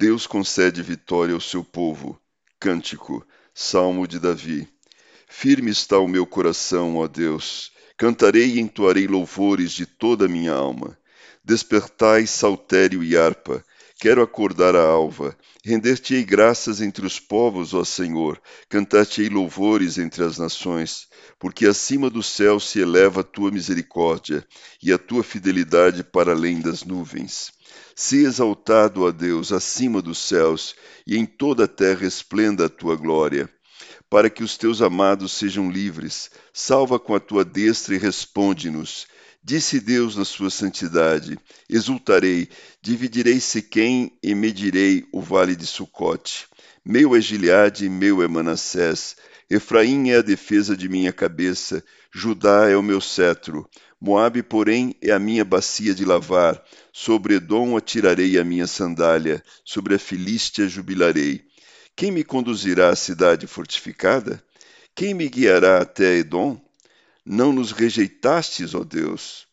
Deus concede vitória ao seu povo. Cântico, Salmo de Davi. Firme está o meu coração, ó Deus. Cantarei e entoarei louvores de toda a minha alma. Despertai saltério e harpa. Quero acordar a alva. Render-te-ei graças entre os povos, ó Senhor. Cantar-te-ei louvores entre as nações. Porque acima do céu se eleva a tua misericórdia e a tua fidelidade para além das nuvens. Se exaltado, ó Deus, acima dos céus, e em toda a terra esplenda a tua glória. Para que os teus amados sejam livres, salva com a tua destra e responde-nos. Disse Deus na sua santidade: Exultarei, dividirei Siquém e medirei o vale de Sucote. Meu é Gileade, meu é Manassés. Efraim é a defesa de minha cabeça, Judá é o meu cetro. Moabe, porém, é a minha bacia de lavar. Sobre Edom atirarei a minha sandália, sobre a Filístia jubilarei. Quem me conduzirá à cidade fortificada? Quem me guiará até Edom? Não nos rejeitastes, ó Deus.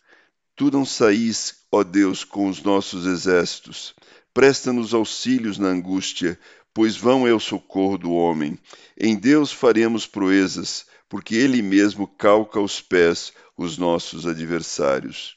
Tu não saís, ó Deus, com os nossos exércitos. Presta-nos auxílios na angústia, pois vão é o socorro do homem. Em Deus faremos proezas, porque Ele mesmo calca aos pés os nossos adversários.